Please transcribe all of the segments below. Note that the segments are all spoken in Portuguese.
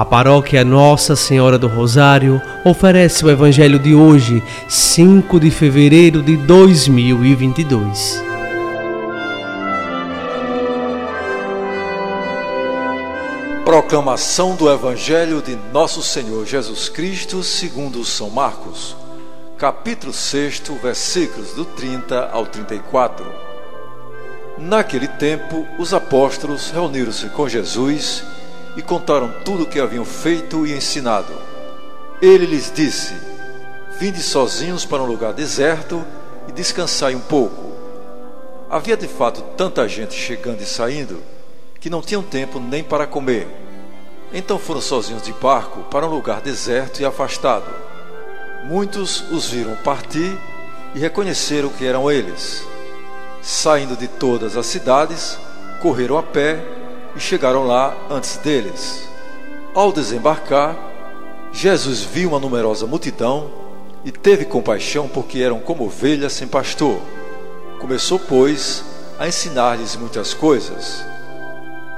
A paróquia Nossa Senhora do Rosário oferece o Evangelho de hoje, 5 de fevereiro de 2022. Proclamação do Evangelho de Nosso Senhor Jesus Cristo, segundo São Marcos, capítulo 6, versículos do 30 ao 34. Naquele tempo, os apóstolos reuniram-se com Jesus e contaram tudo o que haviam feito e ensinado. Ele lhes disse: Vinde sozinhos para um lugar deserto e descansai um pouco. Havia de fato tanta gente chegando e saindo que não tinham tempo nem para comer. Então foram sozinhos de barco para um lugar deserto e afastado. Muitos os viram partir e reconheceram que eram eles. Saindo de todas as cidades, correram a pé e chegaram lá antes deles. Ao desembarcar, Jesus viu uma numerosa multidão e teve compaixão porque eram como ovelhas sem pastor. Começou, pois, a ensinar-lhes muitas coisas.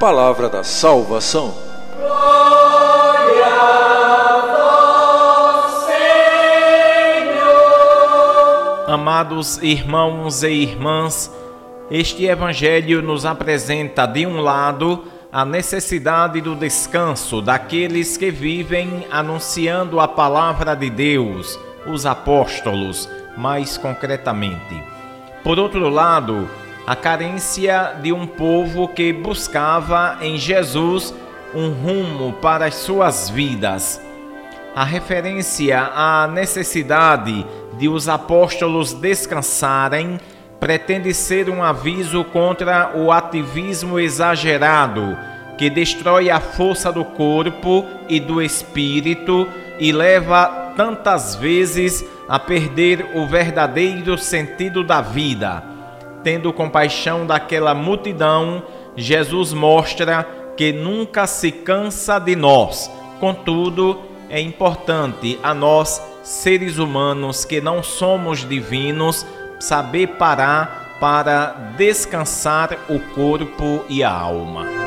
Palavra da salvação. Glória a vós, Senhor. Amados irmãos e irmãs, este evangelho nos apresenta, de um lado, a necessidade do descanso daqueles que vivem anunciando a palavra de Deus, os apóstolos, mais concretamente. Por outro lado, a carência de um povo que buscava em Jesus um rumo para as suas vidas. A referência à necessidade de os apóstolos descansarem pretende ser um aviso contra o ativismo exagerado que destrói a força do corpo e do espírito e leva tantas vezes a perder o verdadeiro sentido da vida. Tendo compaixão daquela multidão, Jesus mostra que nunca se cansa de nós. Contudo, é importante a nós, seres humanos que não somos divinos, saber parar para descansar o corpo e a alma.